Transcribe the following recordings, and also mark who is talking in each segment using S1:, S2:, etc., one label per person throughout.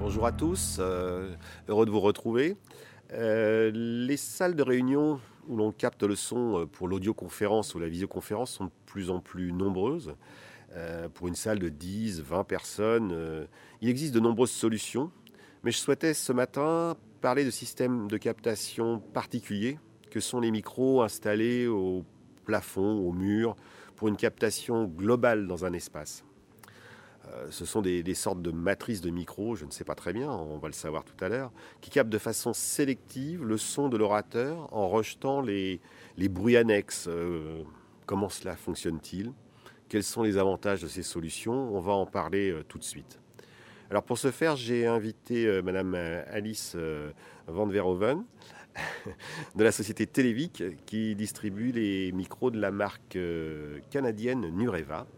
S1: Bonjour à tous, euh, heureux de vous retrouver. Euh, les salles de réunion où l'on capte le son euh, pour l'audioconférence ou la visioconférence sont de plus en plus nombreuses. pour une salle de 10, 20 personnes, il existe de nombreuses solutions, mais je souhaitais ce matin parler de systèmes de captation particuliers que sont les micros installés au plafond, au mur, pour une captation globale dans un espace. Euh, ce sont des, sortes de matrices de micros, je ne sais pas très bien, on va le savoir tout à l'heure, qui captent de façon sélective le son de l'orateur en rejetant les, bruits annexes. Euh, comment cela fonctionne-t-il? Quels sont les avantages de ces solutions? On va en parler euh, tout de suite. Alors pour ce faire, j'ai invité Madame Alice Van Verhoeven de la société Televic qui distribue les micros de la marque canadienne Nureva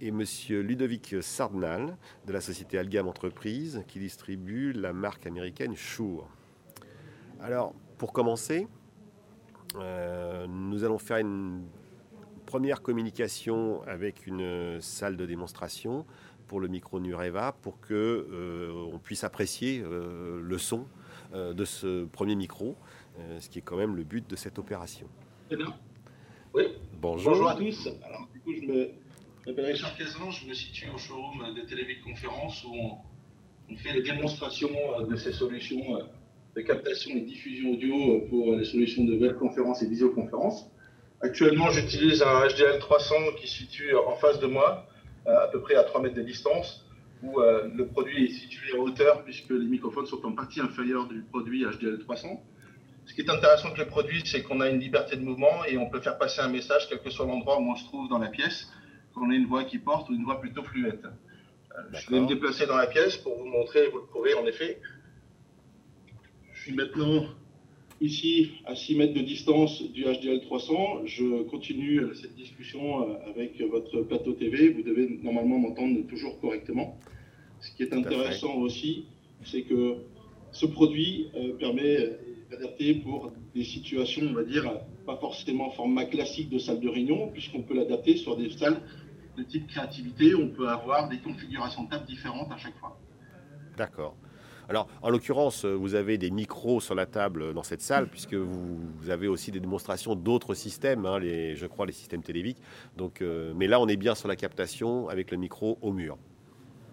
S1: et Monsieur Ludovic Sardnal de la société Algam Entreprise qui distribue la marque américaine Shure. Alors, pour commencer, euh, nous allons faire une première communication avec une salle de démonstration pour le micro Nureva pour que euh, on puisse apprécier euh, le son de ce premier micro, ce qui est quand même le but de cette opération.
S2: Oui. Bonjour. Bonjour à tous. Alors, du coup, je me je m'appelle Richard je me situe au showroom de Télévic Conférence où on, fait les démonstrations euh, de ces solutions euh, de captation et diffusion audio euh, pour les solutions de webconférence et visioconférence. Actuellement, j'utilise un HDL 300 qui se situe en face de moi, à peu près à 3 mètres de distance, où le produit est situé en hauteur puisque les microphones sont en partie inférieure du produit HDL 300. Ce qui est intéressant avec le produit, c'est qu'on a une liberté de mouvement et on peut faire passer un message quel que soit l'endroit où on se trouve dans la pièce qu'on ait une voix qui porte ou une voix plutôt fluette. Euh, je vais me déplacer dans la pièce pour vous montrer, vous le prouvez en effet. Je suis maintenant ici à 6 mètres de distance du HDL 300. Je continue cette discussion euh, avec votre plateau TV. Vous devez normalement m'entendre toujours correctement. Ce qui est intéressant aussi, c'est que ce produit euh, permet d'adapter pour des situations, on va dire, pas forcément format classique de salle de réunion, puisqu'on peut l'adapter sur des salles de type créativité. On peut avoir des configurations de table différentes à chaque fois.
S1: D'accord. Alors, en l'occurrence, vous avez des micros sur la table dans cette salle, puisque vous, avez aussi des démonstrations d'autres systèmes, hein, les, je crois les systèmes téléviques. Donc, euh, mais là, on est bien sur la captation avec le micro au mur.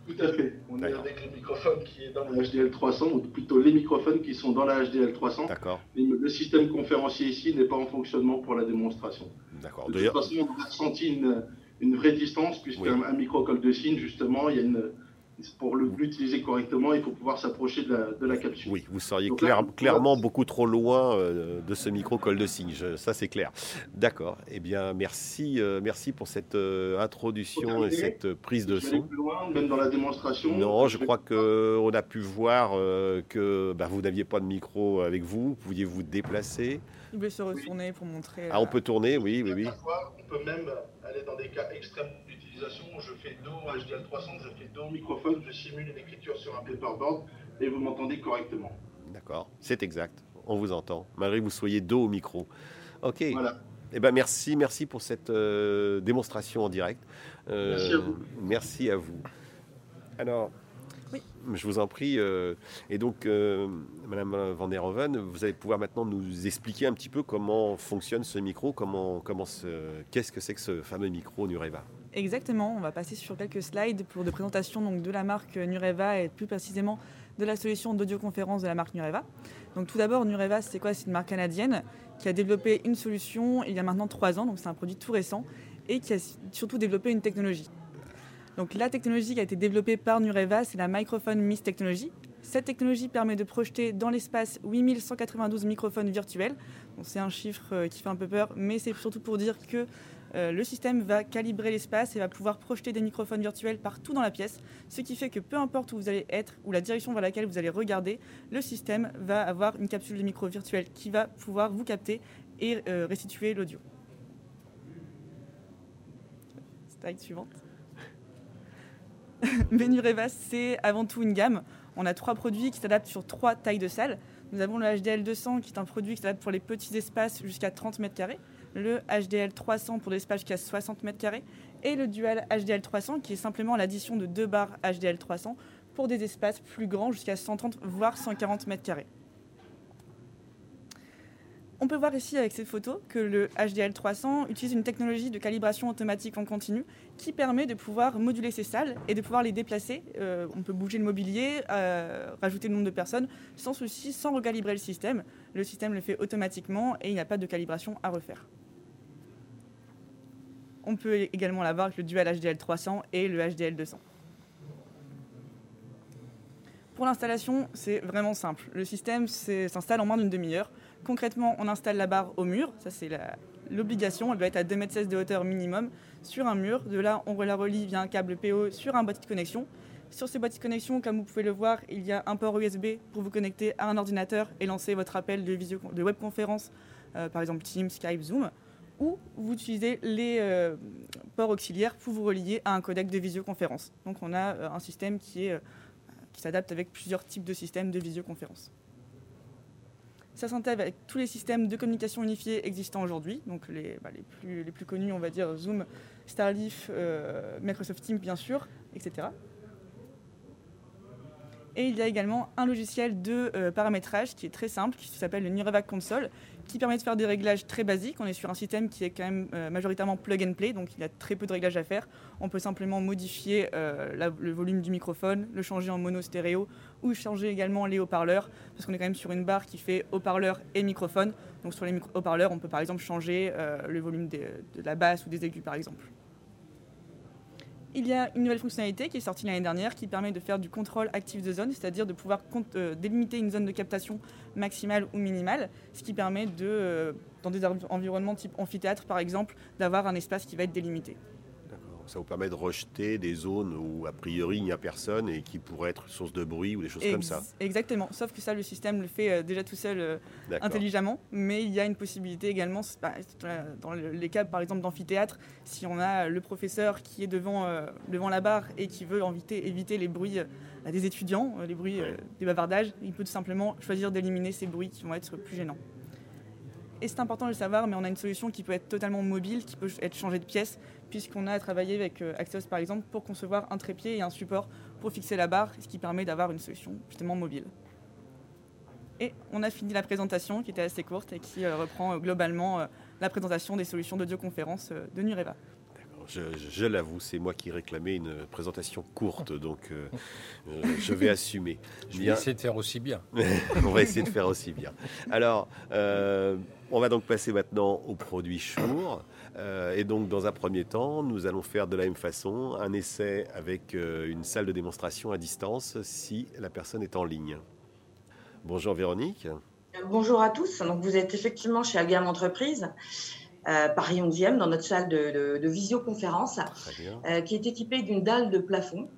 S2: Tout à fait. On est avec le microphone qui est dans la HDL 300, ou plutôt les microphones qui sont dans la HDL 300. D'accord. Le système conférencier ici n'est pas en fonctionnement pour la démonstration. D'accord. De toute façon, on a ressenti une, une vraie distance, puisqu'un un micro col de signe, justement, il y a une, pour l'utiliser correctement, il faut pouvoir s'approcher de la, capsule.
S1: Oui, vous seriez clairement beaucoup trop loin euh, de ce micro col de cygne, ça c'est clair. D'accord, eh bien merci, euh, merci pour cette euh, introduction et cette prise de son.
S2: Plus loin, même dans la démonstration
S1: Non, je crois qu'on a pu voir que bah, vous n'aviez pas de micro avec vous, vous pouviez vous déplacer.
S3: Il veut se retourner pour montrer.
S1: Ah, on peut tourner, oui, oui, oui.
S2: On peut même aller dans des cas extrêmes d'utilisation. Je fais dos HDL 300, je fais dos microphone, je simule une écriture sur un paperboard et vous m'entendez correctement.
S1: D'accord, c'est exact. On vous entend, malgré que vous soyez dos au micro. Ok. Voilà. Eh ben merci, merci pour cette euh, démonstration en direct.
S2: Euh, merci à vous.
S1: Merci à vous. Alors, je vous en prie. Euh, et donc, euh, Madame Van der Hoven, vous allez pouvoir maintenant nous expliquer un petit peu comment fonctionne ce micro, comment, comment qu'est-ce que c'est que ce fameux micro Nureva?
S3: Exactement. On va passer sur quelques slides pour de présentation donc, de la marque Nureva et plus précisément de la solution d'audioconférence de la marque Nureva. Donc tout d'abord, Nureva, c'est quoi? C'est une marque canadienne qui a développé une solution il y a maintenant trois ans, donc c'est un produit tout récent, et qui a surtout développé une technologie. Donc la technologie qui a été développée par Nureva, c'est la Microphone MIS Technology. Cette technologie permet de projeter dans l'espace 8192 microphones virtuels. c'est un chiffre euh, qui fait un peu peur, mais c'est surtout pour dire que euh, le système va calibrer l'espace et va pouvoir projeter des microphones virtuels partout dans la pièce, ce qui fait que peu importe où vous allez être ou la direction vers laquelle vous allez regarder, le système va avoir une capsule de micro virtuel qui va pouvoir vous capter et euh, restituer l'audio. Slide suivante. Benureva, c'est avant tout une gamme. On a trois produits qui s'adaptent sur trois tailles de salle. Nous avons le HDL 200 qui est un produit qui s'adapte pour les petits espaces jusqu'à 30 mètres carrés, le HDL 300 pour des espaces jusqu'à 60 mètres carrés et le Dual HDL 300 qui est simplement l'addition de deux barres HDL 300 pour des espaces plus grands, jusqu'à 130 voire 140 mètres carrés. On peut voir ici avec cette photo que le HDL300 utilise une technologie de calibration automatique en continu qui permet de pouvoir moduler ces salles et de pouvoir les déplacer. Euh, on peut bouger le mobilier, euh, rajouter le nombre de personnes sans souci, sans recalibrer le système. Le système le fait automatiquement et il n'y a pas de calibration à refaire. On peut également l'avoir avec le dual HDL300 et le HDL200. Pour l'installation, c'est vraiment simple. Le système s'installe en moins d'une demi-heure. Concrètement, on installe la barre au mur, ça c'est l'obligation, elle doit être à 2,16 m de hauteur minimum sur un mur. De là, on la relie via un câble PO sur un boîtier de connexion. Sur ces boîtiers de connexion, comme vous pouvez le voir, il y a un port USB pour vous connecter à un ordinateur et lancer votre appel de, visio, de webconférence, euh, par exemple Teams, Skype, Zoom, ou vous utilisez les euh, ports auxiliaires pour vous relier à un codec de visioconférence. Donc on a euh, un système qui, qui s'adapte avec plusieurs types de systèmes de visioconférence. Ça s'intègre avec tous les systèmes de communication unifiés existants aujourd'hui, donc les, bah, les, plus, les, plus, connus, on va dire Zoom, Starleaf, euh, Microsoft Teams bien sûr, etc. Et il y a également un logiciel de euh, paramétrage qui est très simple, qui s'appelle le Nureva Console, qui permet de faire des réglages très basiques. On est sur un système qui est quand même euh, majoritairement plug and play, donc il y a très peu de réglages à faire. On peut simplement modifier euh, le volume du microphone, le changer en mono stéréo, ou changer également les haut-parleurs, parce qu'on est quand même sur une barre qui fait haut-parleur et microphone. Donc sur les haut-parleurs, on peut par exemple changer le volume de la basse ou des aigus par exemple. Il y a une nouvelle fonctionnalité qui est sortie l'année dernière qui permet de faire du contrôle actif de zone, c'est-à-dire de pouvoir euh, délimiter une zone de captation maximale ou minimale, ce qui permet de, euh, dans des environnements type amphithéâtre par exemple, d'avoir un espace qui va être délimité
S1: ça vous permet de rejeter des zones où a priori il n'y a personne et qui pourraient être source de bruit ou des choses comme ça.
S3: Exactement, sauf que ça le système le fait euh, déjà tout seul euh, intelligemment, mais il y a une possibilité également, dans les cas par exemple d'amphithéâtre, si on a le professeur qui est devant, euh, devant la barre et qui veut éviter, éviter les bruits des étudiants, les bruits des bavardages, il peut tout simplement choisir d'éliminer ces bruits qui vont être plus gênants. Et c'est important de le savoir, mais on a une solution qui peut être totalement mobile, qui peut être changée de pièce, puisqu'on a travaillé avec euh, Axios par exemple pour concevoir un trépied et un support pour fixer la barre, ce qui permet d'avoir une solution justement mobile. Et on a fini la présentation qui était assez courte et qui euh, reprend euh, globalement la présentation des solutions d'audioconférence de Nureva.
S1: Je, l'avoue, c'est moi qui réclamais une présentation courte, donc je vais assumer.
S4: Je vais essayer de faire aussi bien.
S1: on va essayer de faire aussi bien. Alors, on va donc passer maintenant au produit Chour. Euh, et donc, dans un premier temps, nous allons faire de la même façon un essai avec euh, une salle de démonstration à distance si la personne est en ligne. Bonjour Véronique.
S5: Bonjour à tous. Donc, vous êtes effectivement chez Algam Entreprise. Euh, Paris 11e, dans notre salle de, visioconférence, qui est équipée d'une dalle de plafond,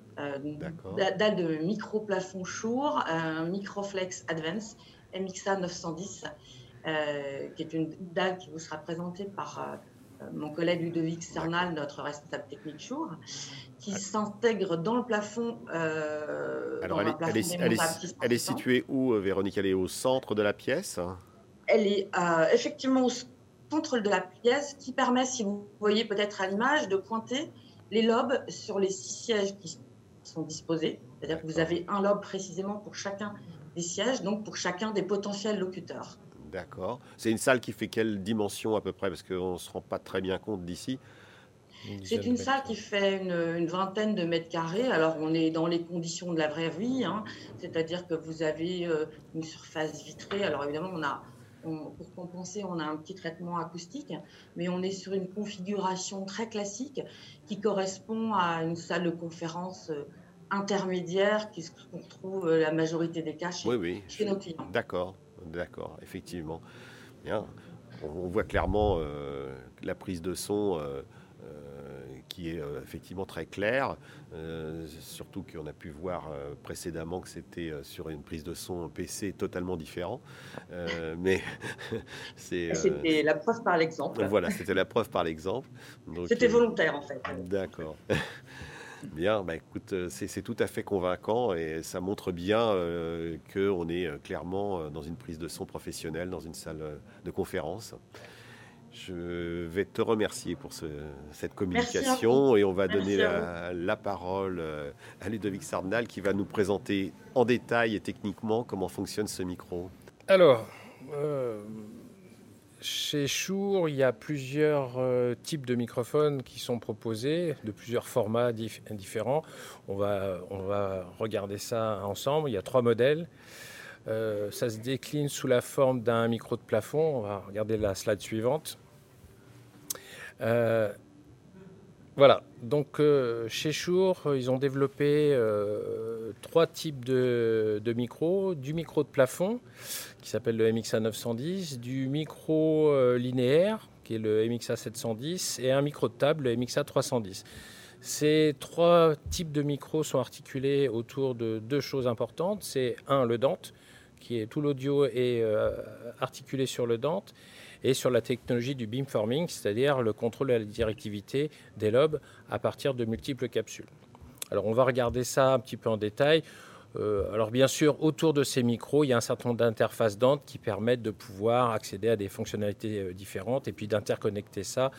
S5: dalle de micro-plafond Shure, un Microflex Advance MXA 910, qui est une dalle qui vous sera présentée par euh, mon collègue Ludovic Cernal, notre responsable technique Chour, qui s'intègre dans le plafond.
S1: Euh, Alors, elle, est, située où, euh, Véronique? Elle est au centre de la pièce?
S5: Elle est effectivement au centre de la pièce, qui permet, si vous voyez peut-être à l'image, de pointer les lobes sur les six sièges qui sont disposés. C'est-à-dire que vous avez un lobe précisément pour chacun des sièges, donc pour chacun des potentiels locuteurs.
S1: D'accord. C'est une salle qui fait quelle dimension à peu près? Parce qu'on ne se rend pas très bien compte d'ici.
S5: C'est une salle qui fait une, vingtaine de mètres carrés. Alors, on est dans les conditions de la vraie vie, hein. c'est-à-dire que vous avez euh, une surface vitrée. Alors, évidemment, on a, pour compenser, on a un petit traitement acoustique, mais on est sur une configuration très classique qui correspond à une salle de conférence euh, intermédiaire, qui qu'on retrouve euh, la majorité des cas chez, oui, oui. nos clients.
S1: D'accord. D'accord, effectivement. Bien. On, voit clairement euh, la prise de son euh, qui est effectivement très claire, surtout qu'on a pu voir précédemment que c'était sur une prise de son PC totalement différent. mais
S5: c'est. C'était la preuve par l'exemple.
S1: Voilà, c'était la preuve par l'exemple.
S5: C'était volontaire en fait.
S1: D'accord. Bien, bah écoute, euh, c'est tout à fait convaincant et ça montre bien euh, qu'on est euh, clairement dans une prise de son professionnelle, dans une salle de conférence. Je vais te remercier pour cette communication et on va donner la, parole euh, à Ludovic Sardinal qui va nous présenter en détail et techniquement comment fonctionne ce micro.
S4: Alors, euh, chez Shure, il y a plusieurs euh, types de microphones qui sont proposés, de plusieurs formats différents. On va, on va regarder ça ensemble. Il y a trois modèles. Euh, ça se décline sous la forme d'un micro de plafond. On va regarder la slide suivante. Euh, voilà, donc euh, chez Shure, ils ont développé trois types de, micros. Du micro de plafond, qui s'appelle le MXA 910, du micro linéaire, qui est le MXA 710, et un micro de table, le MXA 310. Ces trois types de micros sont articulés autour de deux choses importantes. C'est un, le Dante, qui est tout l'audio est euh, articulé sur le Dante et sur la technologie du beamforming, c'est-à-dire le contrôle de la directivité des lobes à partir de multiples capsules. Alors on va regarder ça un petit peu en détail. Euh, alors bien sûr, autour de ces micros, il y a un certain nombre d'interfaces Dante qui permettent de pouvoir accéder à des fonctionnalités euh, différentes et puis d'interconnecter ça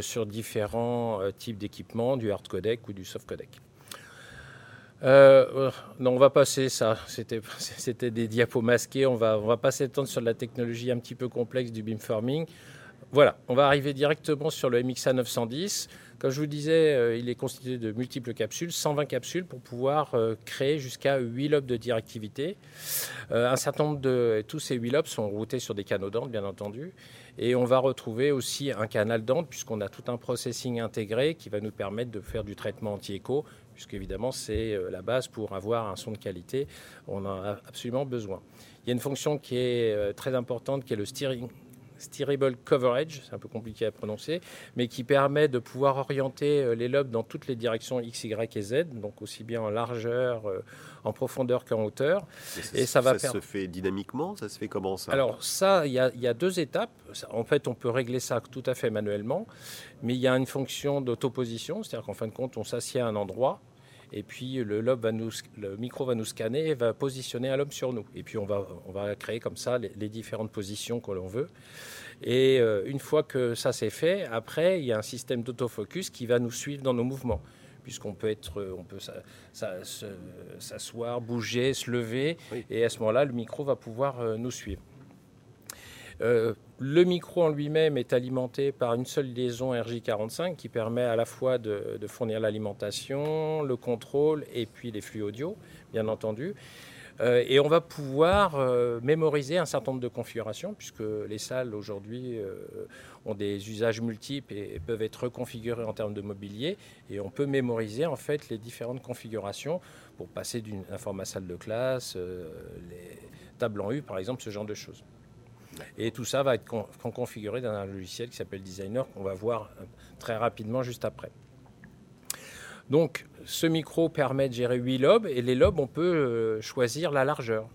S4: sur différents types d'équipements, du hard codec ou du soft codec. Euh, non, on va passer ça. C'était des diapos masqués. On va, va pas s'étendre sur la technologie un petit peu complexe du beamforming. Voilà, on va arriver directement sur le MXA 910. Comme je vous disais, euh, il est constitué de multiples capsules, 120 capsules pour pouvoir euh, créer jusqu'à 8 lobes de directivité. un certain nombre de tous ces 8 lobes sont routés sur des canaux d'onde, bien entendu. Et on va retrouver aussi un canal d'onde, puisqu'on a tout un processing intégré qui va nous permettre de faire du traitement anti-écho puisqu'évidemment c'est euh, la base pour avoir un son de qualité. On en a absolument besoin. Il y a une fonction qui est euh, très importante, qui est le steering, steerable coverage, c'est un peu compliqué à prononcer, mais qui permet de pouvoir orienter euh, les lobes dans toutes les directions X, Y et Z, donc aussi bien en largeur, en profondeur qu'en hauteur.
S1: Et, ça, va ça se fait dynamiquement Ça se fait comment ça?
S4: Alors ça, il y, y, a deux étapes. En fait, on peut régler ça tout à fait manuellement, mais il y a une fonction d'autoposition, c'est-à-dire qu'en fin de compte, on s'assied à un endroit, et puis le, lobe va nous, le micro va nous scanner et va positionner un lobe sur nous. Et puis on va, on va créer comme ça les, différentes positions que l'on veut. Et euh, une fois que ça c'est fait, après il y a un système d'autofocus qui va nous suivre dans nos mouvements puisqu'on peut être, on peut s'asseoir, bouger, se lever, et à ce moment-là, le micro va pouvoir euh, nous suivre. Euh, le micro en lui-même est alimenté par une seule liaison RJ45 qui permet à la fois de, fournir l'alimentation, le contrôle et puis les flux audio, bien entendu. Euh, et on va pouvoir euh, mémoriser un certain nombre de configurations, puisque les salles aujourd'hui ont des usages multiples et, peuvent être reconfigurées en termes de mobilier. Et on peut mémoriser en fait les différentes configurations pour passer d'un format salle de classe, les tables en U par exemple, ce genre de choses. Et tout ça va être configuré dans un logiciel qui s'appelle Designer, qu'on va voir euh, très rapidement juste après. Donc, ce micro permet de gérer 8 lobes, et les lobes, on peut euh, choisir la largeur.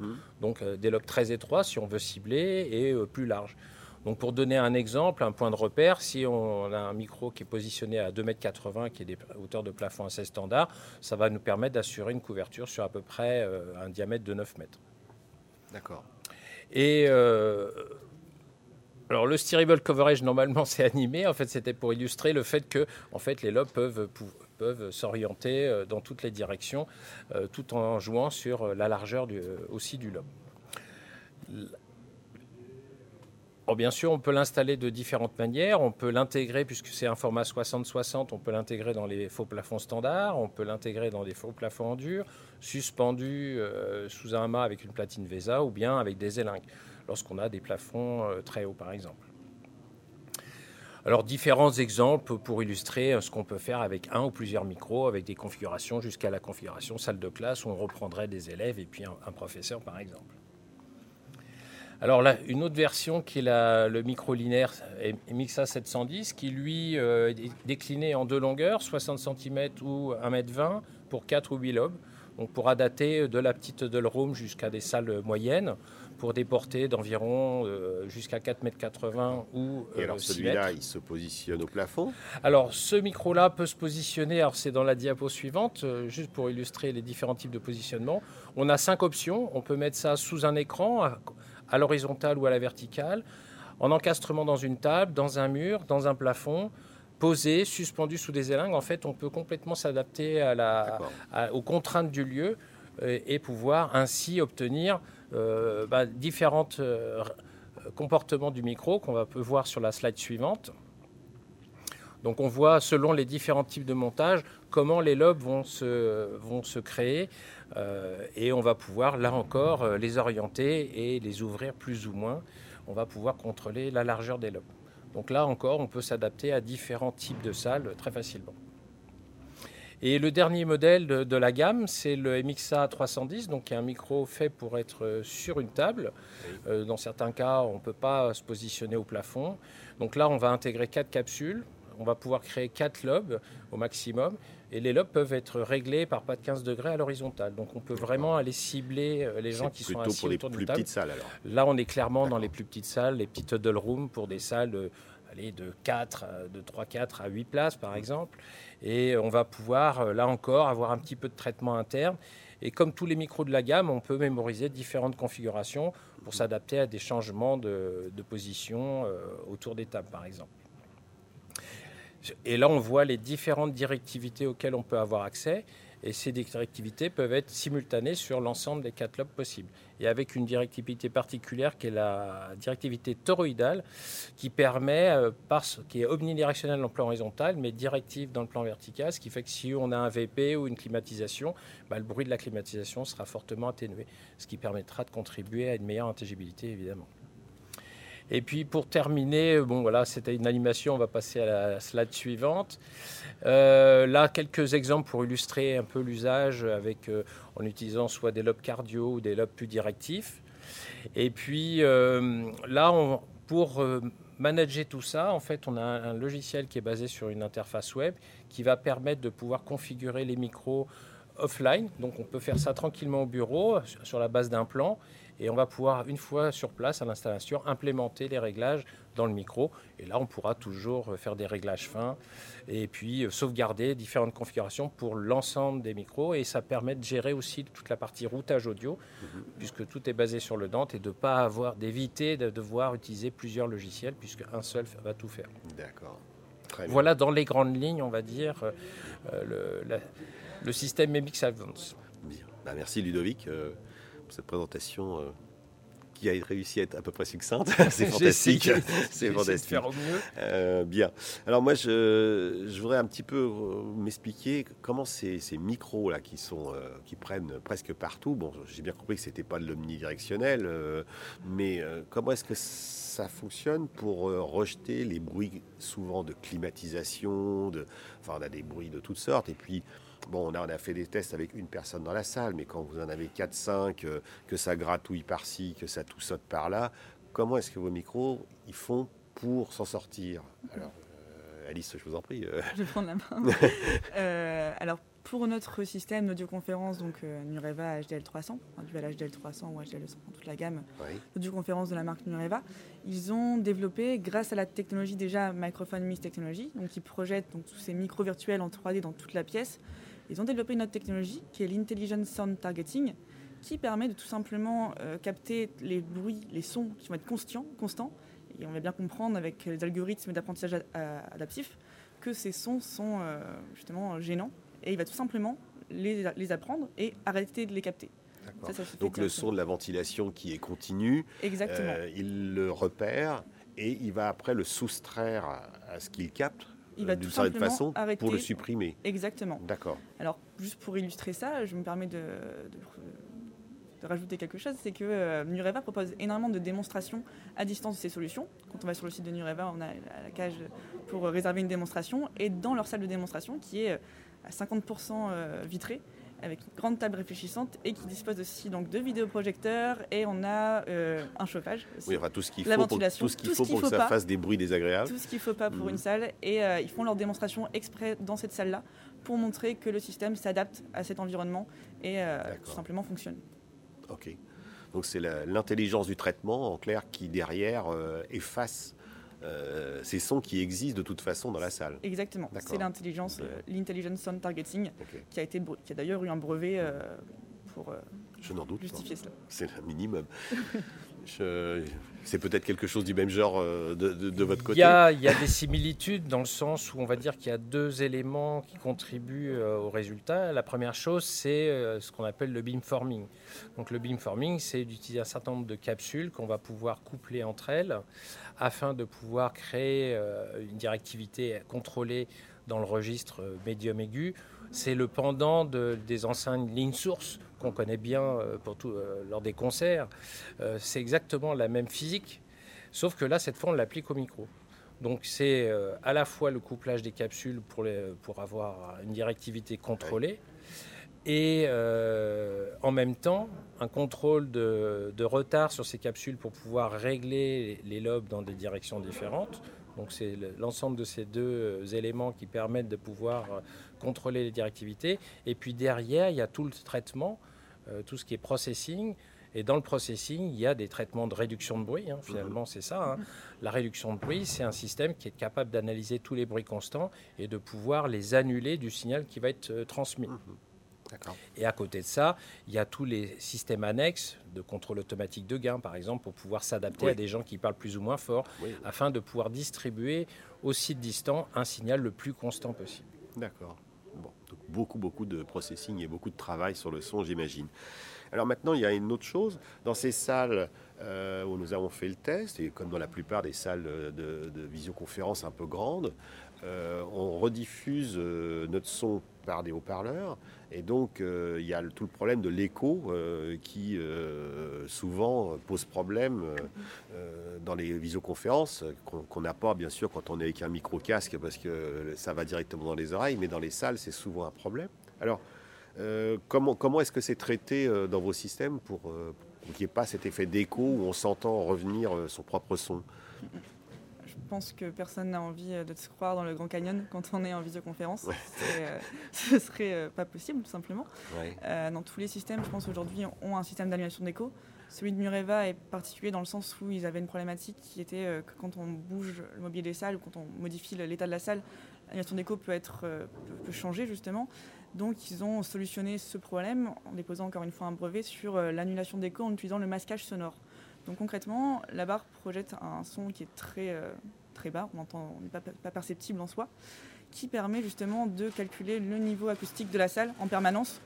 S4: Mhm. Donc, euh, des lobes très étroits si on veut cibler, et plus larges. Donc, pour donner un exemple, un point de repère, si on a un micro qui est positionné à 2,80 m, qui est des hauteurs de plafond assez standard, ça va nous permettre d'assurer une couverture sur à peu près un diamètre de 9 mètres.
S1: D'accord.
S4: Et euh, alors le steerable coverage normalement c'est animé. En fait c'était pour illustrer le fait que en fait les lobes peuvent peuvent s'orienter euh, dans toutes les directions euh, tout en jouant sur la largeur aussi du lobe. Bien sûr, on peut l'installer de différentes manières. On peut l'intégrer, puisque c'est un format 60-60, on peut l'intégrer dans les faux plafonds standards, on peut l'intégrer dans des faux plafonds en dur, suspendu euh, sous un mât avec une platine VESA ou bien avec des élingues, lorsqu'on a des plafonds euh, très hauts par exemple. Alors différents exemples pour illustrer euh, ce qu'on peut faire avec un ou plusieurs micros, avec des configurations jusqu'à la configuration salle de classe où on reprendrait des élèves et puis un, professeur par exemple. Alors là, une autre version qui est le micro linéaire MXA 710 qui lui est décliné en deux longueurs, 60 cm ou 1m20 pour 4 ou 8 lobes. On pourra dater de la petite room jusqu'à des salles moyennes pour des portées d'environ euh, jusqu'à 4,80 m ou
S1: Et alors euh, celui-là, il se positionne au plafond?
S4: Alors ce micro-là peut se positionner, alors c'est dans la diapo suivante, euh, juste pour illustrer les différents types de positionnement. On a cinq options, on peut mettre ça sous un écran, à, l'horizontale ou à la verticale, en encastrement dans une table, dans un mur, dans un plafond, posé, suspendu sous des élingues. En fait, on peut complètement s'adapter aux contraintes du lieu euh, et, pouvoir ainsi obtenir euh, bah, différents euh, comportements du micro qu'on va voir sur la slide suivante. Donc on voit selon les différents types de montage comment les lobes vont se, vont se créer et on va pouvoir là encore les orienter et les ouvrir plus ou moins. On va pouvoir contrôler la largeur des lobes. Donc là encore, on peut s'adapter à différents types de salles très facilement. Et le dernier modèle de, la gamme, c'est le MXA 310, donc qui est un micro fait pour être sur une table. Euh, dans certains cas, on ne peut pas se positionner au plafond. Donc là, on va intégrer quatre capsules. On va pouvoir créer quatre lobes au maximum. Et les lobes peuvent être réglés par pas de 15 degrés à l'horizontale. Donc on peut vraiment aller cibler euh, les gens qui sont assis
S1: pour les
S4: autour
S1: plus
S4: petites
S1: salles alors.
S4: Là, on est clairement dans les plus petites salles, les petites huddle rooms pour des salles de, de 4, de 3-4 à 8 places par exemple. Et on va pouvoir, euh, là encore, avoir un petit peu de traitement interne. Et comme tous les micros de la gamme, on peut mémoriser différentes configurations pour s'adapter à des changements de, position euh, autour des tables, par exemple. Et là, on voit les différentes directivités auxquelles on peut avoir accès. Et ces directivités peuvent être simultanées sur l'ensemble des quatre lobes possibles. Et avec une directivité particulière qui est la directivité toroïdale, qui permet, euh, est omnidirectionnelle dans le plan horizontal, mais directive dans le plan vertical, ce qui fait que si on a un VP ou une climatisation, bah, le bruit de la climatisation sera fortement atténué, ce qui permettra de contribuer à une meilleure intelligibilité, évidemment. Et puis pour terminer, bon voilà, c'était une animation, on va passer à la slide suivante. Euh, là, quelques exemples pour illustrer un peu l'usage avec, euh, en utilisant soit des lobes cardio ou des lobes plus directifs. Et puis euh, là, pour manager tout ça, en fait, on a un, logiciel qui est basé sur une interface web qui va permettre de pouvoir configurer les micros offline. Donc on peut faire ça tranquillement au bureau sur la base d'un plan et on va pouvoir, une fois sur place à l'installation, implémenter les réglages dans le micro. Et là, on pourra toujours faire des réglages fins et puis euh, sauvegarder différentes configurations pour l'ensemble des micros. Et ça permet de gérer aussi toute la partie routage audio, mhm. puisque tout est basé sur le Dante et de pas avoir, d'éviter de devoir utiliser plusieurs logiciels, puisque un seul va tout faire.
S1: D'accord.
S4: Voilà dans les grandes lignes, on va dire, euh, le, le, système MX Advance.
S1: Bien. Bah, merci Ludovic. Euh, cette présentation euh, qui a réussi à être à peu près succincte. c'est fantastique.
S4: C'est fantastique. faire au mieux.
S1: Euh, bien. Alors moi, je, je, voudrais un petit peu euh, m'expliquer comment ces, ces micros là qui sont qui prennent presque partout. Bon, j'ai bien compris que c'était pas de l'omnidirectionnel, mais comment est-ce que ça fonctionne pour rejeter les bruits souvent de climatisation, de, enfin on a des bruits de toutes sortes, et puis Bon, on a, on a fait des tests avec une personne dans la salle, mais quand vous en avez 4-5, euh, que ça gratouille par-ci, que ça tout saute par-là, comment est-ce que vos micros ils font pour s'en sortir? Alors, euh, Alice, je vous en prie.
S3: Euh. Je vais prendre la main. alors, pour notre système d'audioconférence, donc Nureva HDL300, dual HDL300 ou HDL200, toute la gamme d'audioconférence de la marque Nureva, ils ont développé, grâce à la technologie déjà Microphone Mist Technology, donc qui projette donc, tous ces micros virtuels en 3D dans toute la pièce, ils ont développé une autre technologie qui est l'Intelligent Sound Targeting, qui permet de tout simplement euh, capter les bruits, les sons qui vont être constants, constants. Et on va bien comprendre avec les algorithmes d'apprentissage adaptif que ces sons sont euh, justement gênants. Et il va tout simplement les, apprendre et arrêter de les capter.
S1: Donc le son de la ventilation qui est continu,
S3: Exactement. Euh,
S1: il le repère et il va après le soustraire à ce qu'il capte
S3: il va simplement façon arrêter.
S1: pour le supprimer.
S3: Exactement.
S1: D'accord.
S3: Alors, juste pour illustrer ça, je me permets de, rajouter quelque chose, c'est que euh, Nureva propose énormément de démonstrations à distance de ses solutions. Quand on va sur le site de Nureva, on a la cage pour réserver une démonstration, et dans leur salle de démonstration, qui est à 50% euh, vitrée, avec une grande table réfléchissante et qui dispose aussi donc de vidéoprojecteurs et on a euh, un chauffage.
S1: Aussi. Oui, tout ce qu'il faut, pour, tout ce qu'il faut, pour que ça fasse des bruits désagréables.
S3: Tout ce qu'il ne faut pas pour mhm. une salle et euh, ils font leur démonstration exprès dans cette salle-là pour montrer que le système s'adapte à cet environnement et euh, tout simplement fonctionne.
S1: Ok. Donc c'est l'intelligence du traitement en clair qui derrière efface euh, ces sons qui existent de toute façon dans la salle.
S3: Exactement. C'est l'intelligence, euh, l'intelligence sound targeting, qui a été, qui a d'ailleurs eu un brevet euh, pour
S1: Je n'en doute
S3: justifier cela.
S1: C'est un minimum. C'est peut-être quelque chose du même genre de, de, votre côté
S4: il y, a, des similitudes dans le sens où on va dire qu'il y a deux éléments qui contribuent au résultat. La première chose, c'est ce qu'on appelle le beamforming. Donc le beamforming, c'est d'utiliser un certain nombre de capsules qu'on va pouvoir coupler entre elles afin de pouvoir créer une directivité contrôlée dans le registre médium aigu. C'est le pendant de, des enceintes ligne source qu'on connaît bien euh, pour tout, euh, lors des concerts. Euh, c'est exactement la même physique, sauf que là, cette fois, on l'applique au micro. Donc c'est à la fois le couplage des capsules pour, les, pour avoir une directivité contrôlée et en même temps un contrôle de, de, retard sur ces capsules pour pouvoir régler les lobes dans des directions différentes. Donc c'est l'ensemble de ces deux éléments qui permettent de pouvoir contrôler les directivités. Et puis derrière, il y a tout le traitement, tout ce qui est processing. Et dans le processing, il y a des traitements de réduction de bruit. Hein. finalement, c'est ça. Hein. La réduction de bruit, c'est un système qui est capable d'analyser tous les bruits constants et de pouvoir les annuler du signal qui va être transmis. Mmh et à côté de ça, il y a tous les systèmes annexes de contrôle automatique de gain, par exemple, pour pouvoir s'adapter à des gens qui parlent plus ou moins fort, afin de pouvoir distribuer au site distant un signal le plus constant possible.
S1: D'accord. Bon, donc beaucoup, beaucoup de processing et beaucoup de travail sur le son, j'imagine. Alors maintenant, il y a une autre chose. Dans ces salles euh, où nous avons fait le test, et comme dans la plupart des salles de, visioconférence un peu grandes, euh, on rediffuse euh, notre son par des haut-parleurs. Et donc, il y a tout le problème de l'écho qui souvent pose problème dans les visioconférences, qu'on n'a pas bien sûr quand on est avec un micro-casque parce que ça va directement dans les oreilles, mais dans les salles, c'est souvent un problème. Alors, euh, comment comment est-ce que c'est traité euh, dans vos systèmes pour, euh, qu'il n'y ait pas cet effet d'écho où on s'entend revenir son propre son?
S3: Pense que personne n'a envie de se croire dans le Grand Canyon quand on est en visioconférence. ce serait pas possible, tout simplement. dans tous les systèmes, je pense aujourd'hui, ont un système d'annulation d'écho. Celui de Mureva est particulier dans le sens où ils avaient une problématique qui était que quand on bouge le mobilier des salles ou quand on modifie l'état de la salle, l'annulation d'écho peut être peut changer justement. Donc ils ont solutionné ce problème en déposant encore une fois un brevet sur euh, l'annulation d'écho en utilisant le masquage sonore. Donc concrètement, la barre projette un son qui est très, euh, bas, on n'est pas, perceptible en soi, qui permet justement de calculer le niveau acoustique de la salle en permanence,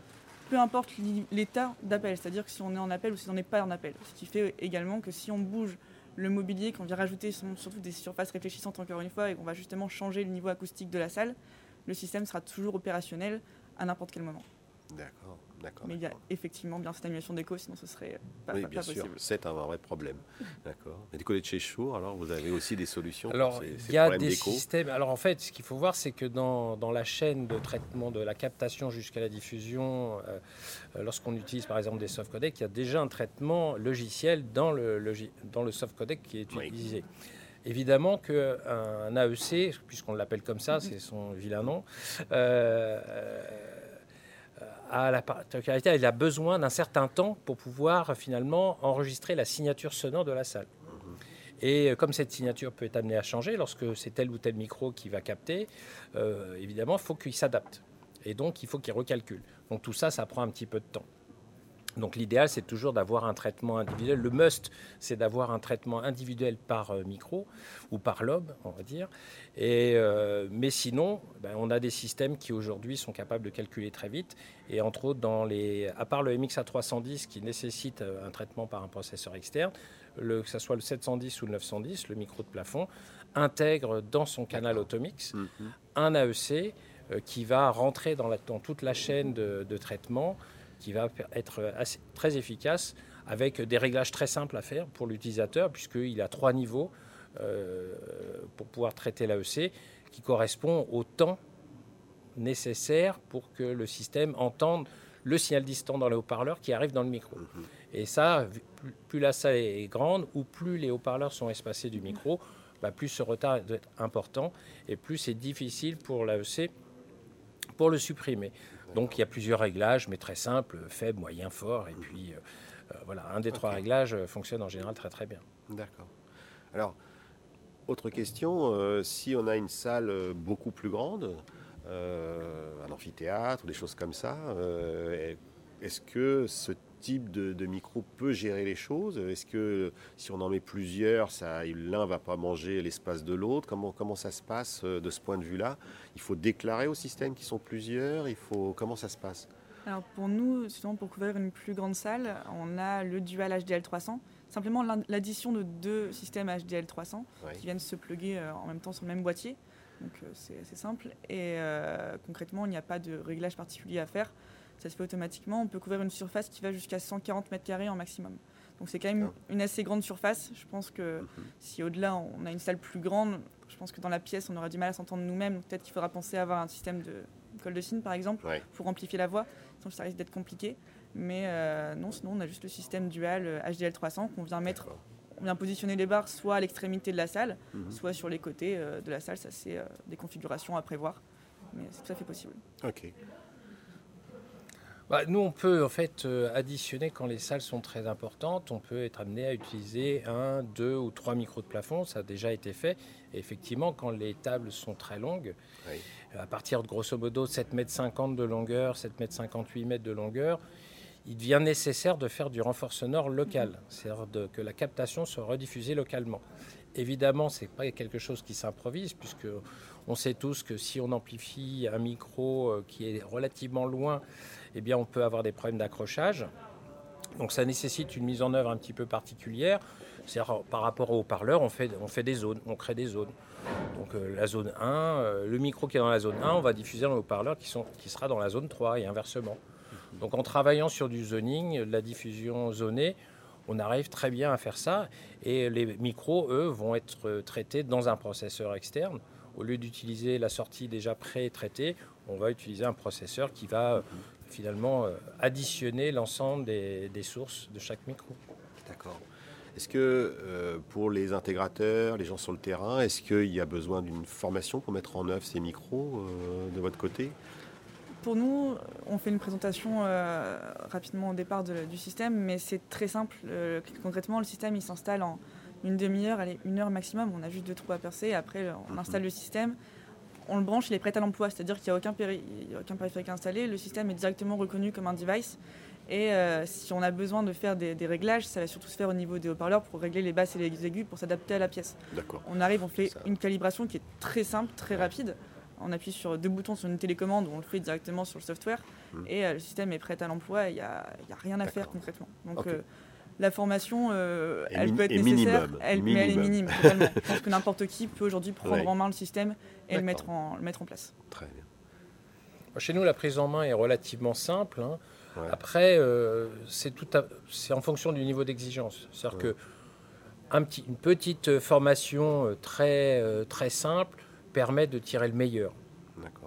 S3: peu importe l'état d'appel, c'est-à-dire si on est en appel ou si on n'est pas en appel. Ce qui fait également que si on bouge le mobilier, qu'on vient rajouter surtout des surfaces réfléchissantes encore une fois, et qu'on va justement changer le niveau acoustique de la salle, le système sera toujours opérationnel à n'importe quel moment.
S1: D'accord.
S3: Mais il y a effectivement bien cette annulation d'écho, sinon ce serait pas,
S1: oui, bien sûr, c'est un vrai problème. D'accord. Mais du côté de chez Shure, alors vous avez aussi des solutions
S4: Alors, il y a des systèmes. Alors en fait, ce qu'il faut voir, c'est que dans, dans, la chaîne de traitement de la captation jusqu'à la diffusion, euh, euh, lorsqu'on utilise par exemple des soft codecs, il y a déjà un traitement logiciel dans le, dans le soft codec qui est utilisé. Évidemment qu'un AEC, puisqu'on l'appelle comme ça, c'est son vilain nom, euh, a la particularité, il a besoin d'un certain temps pour pouvoir finalement enregistrer la signature sonore de la salle. Et comme cette signature peut être amenée à changer lorsque c'est tel ou tel micro qui va capter, euh, évidemment, il faut qu'il s'adapte. Et donc, il faut qu'il recalcule. Donc tout ça, ça prend un petit peu de temps. Donc l'idéal, c'est toujours d'avoir un traitement individuel. Le must, c'est d'avoir un traitement individuel par euh, micro ou par lobe, on va dire. Et, euh, mais sinon, ben, on a des systèmes qui aujourd'hui sont capables de calculer très vite. Et entre autres, dans les, à part le MX A310 qui nécessite euh, un traitement par un processeur externe, le, que ce soit le 710 ou le 910, le micro de plafond, intègre dans son canal Automix mm-hmm. un AEC qui va rentrer dans, la, dans, toute la chaîne de, de traitement qui va être très efficace avec des réglages très simples à faire pour l'utilisateur puisqu'il a trois niveaux euh, pour pouvoir traiter l'AEC qui correspond au temps nécessaire pour que le système entende le signal distant dans les haut-parleurs qui arrive dans le micro. Mhm. Et ça, plus la salle est grande ou plus les haut-parleurs sont espacés du micro, bah, plus ce retard doit être important et plus c'est difficile pour l'AEC pour le supprimer. Donc il y a plusieurs réglages, mais très simples, faible, moyen, fort. Et puis euh, euh, voilà, un des trois réglages euh, fonctionne en général très très bien.
S1: D'accord. Alors, autre question, si on a une salle beaucoup plus grande, un amphithéâtre des choses comme ça, est-ce que ce type de, micro peut gérer les choses? Est-ce que si on en met plusieurs, l'un va pas manger l'espace de l'autre? Comment, comment ça se passe euh, de ce point de vue-là? Il faut déclarer au système qu'ils sont plusieurs Il faut comment ça se passe?
S3: Alors pour nous, sinon pour couvrir une plus grande salle, on a le dual HDL 300. Simplement l'addition de deux systèmes HDL 300 qui viennent se plugger euh, en même temps sur le même boîtier. Donc euh, c'est assez simple. Et concrètement, il n'y a pas de réglage particulier à faire ça se fait automatiquement. On peut couvrir une surface qui va jusqu'à 140 mètres carrés en maximum. Donc c'est quand même une assez grande surface. Je pense que mhm. si au-delà on a une salle plus grande, je pense que dans la pièce on aura du mal à s'entendre nous-mêmes. Peut-être qu'il faudra penser à avoir un système de colle de cygne par exemple pour amplifier la voix. Sinon ça risque d'être compliqué. Mais euh, non, sinon on a juste le système dual HDL euh, 300 qu'on vient mettre. On vient positionner les barres soit à l'extrémité de la salle, mhm. soit sur les côtés euh, de la salle. Ça c'est des configurations à prévoir, mais c'est tout à fait possible.
S1: Ok.
S4: Bah, nous, on peut en fait euh, additionner quand les salles sont très importantes. On peut être amené à utiliser un, deux ou trois micros de plafond. Ça a déjà été fait. Et effectivement, quand les tables sont très longues, à partir de grosso modo 7,50 m de longueur, 7,58 m de longueur, il devient nécessaire de faire du renfort sonore local, c'est-à-dire que la captation soit rediffusée localement. Évidemment, ce n'est pas quelque chose qui s'improvise, puisque on sait tous que si on amplifie un micro euh, qui est relativement loin, eh bien, on peut avoir des problèmes d'accrochage. Donc ça nécessite une mise en œuvre un petit peu particulière. C'est-à-dire par rapport au haut-parleur, on fait, on fait des zones, on crée des zones. Donc euh, la zone 1, euh, le micro qui est dans la zone 1, on va diffuser dans le haut-parleur qui, qui sera dans la zone 3 et inversement. Donc en travaillant sur du zoning, de la diffusion zonée, on arrive très bien à faire ça. Et les micros, eux, vont être traités dans un processeur externe. Au lieu d'utiliser la sortie déjà pré-traitée, on va utiliser un processeur qui va finalement euh, additionner l'ensemble des, sources de chaque micro.
S1: D'accord. Est-ce que euh, pour les intégrateurs, les gens sur le terrain, est-ce qu'il y a besoin d'une formation pour mettre en œuvre ces micros euh, de votre côté?
S3: Pour nous, on fait une présentation rapidement au départ du système, mais c'est très simple. concrètement, le système il s'installe en une demi-heure, allez, une heure maximum. On a juste deux trous à percer. Après, on mhm. installe le système on le branche, il est prêt à l'emploi, c'est-à-dire qu'il n'y a aucun, aucun périphérique installé, le système est directement reconnu comme un device. Et euh, si on a besoin de faire des, réglages, ça va surtout se faire au niveau des haut-parleurs pour régler les basses et les aigus pour s'adapter à la pièce. On arrive, on fait une calibration qui est très simple, très rapide. On appuie sur deux boutons sur une télécommande, on le fait directement sur le software hmm. et euh, le système est prêt à l'emploi. Il n'y a, rien à faire concrètement. Donc euh, la formation, euh, elle peut être nécessaire, elle, mais elle est minime. Je pense que n'importe qui peut aujourd'hui prendre en main le système et le mettre, en, le mettre en place.
S1: Très bien.
S4: Chez nous, la prise en main est relativement simple. Hein. Après, euh, c'est en fonction du niveau d'exigence. C'est-à-dire que un petit, une petite formation euh, très, très simple permet de tirer le meilleur.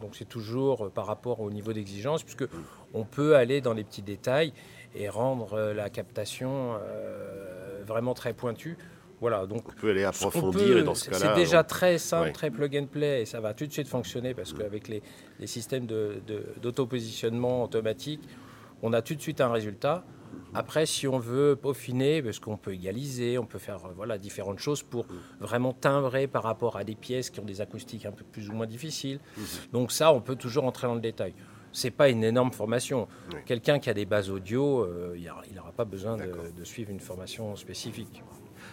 S4: Donc c'est toujours par rapport au niveau d'exigence, puisque mm. on peut aller dans les petits détails et rendre euh, la captation euh, vraiment très pointue. Voilà, donc
S1: on peut aller approfondir et dans ce
S4: cas-là. C'est déjà très simple, très plug and play et ça va tout de suite fonctionner parce qu'avec les, les, systèmes d'autopositionnement de, automatique, on a tout de suite un résultat. Après, si on veut peaufiner, parce qu'on peut égaliser, on peut faire voilà, différentes choses pour vraiment timbrer par rapport à des pièces qui ont des acoustiques un peu plus ou moins difficiles. Mhm. Donc ça, on peut toujours entrer dans le détail c'est pas une énorme formation. Quelqu'un qui a des bases audio, euh, il n'aura pas besoin de, suivre une formation spécifique.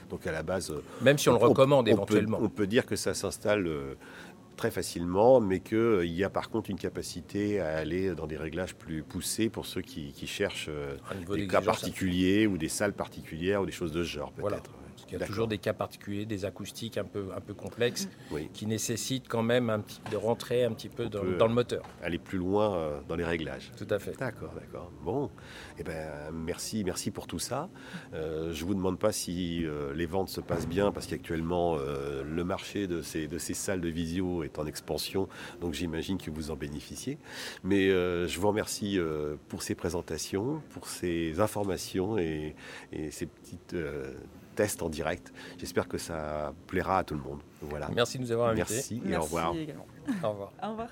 S1: Donc à la base, euh,
S4: même si on, le recommande éventuellement,
S1: on peut dire que ça s'installe euh, très facilement, mais qu'il y a par contre une capacité à aller dans des réglages plus poussés pour ceux qui, cherchent des cas particuliers ou des salles particulières ou des choses de ce genre peut-être.
S4: Il y a toujours des cas particuliers, des acoustiques un peu, un peu complexes, qui nécessitent quand même un petit, de rentrer un petit peu dans, le moteur.
S1: Aller plus loin euh, dans les réglages.
S4: Tout à fait.
S1: D'accord, d'accord. Bon, eh ben, merci, merci pour tout ça. Euh, je ne vous demande pas si euh, les ventes se passent bien, parce qu'actuellement, le marché de ces, de ces salles de visio est en expansion, donc j'imagine que vous en bénéficiez. Mais je vous remercie pour ces présentations, pour ces informations et, et ces petites test en direct. J'espère que ça plaira à tout le monde. Voilà.
S4: Merci de nous avoir invités.
S1: Merci et au revoir.
S3: Également. Au revoir. Au revoir.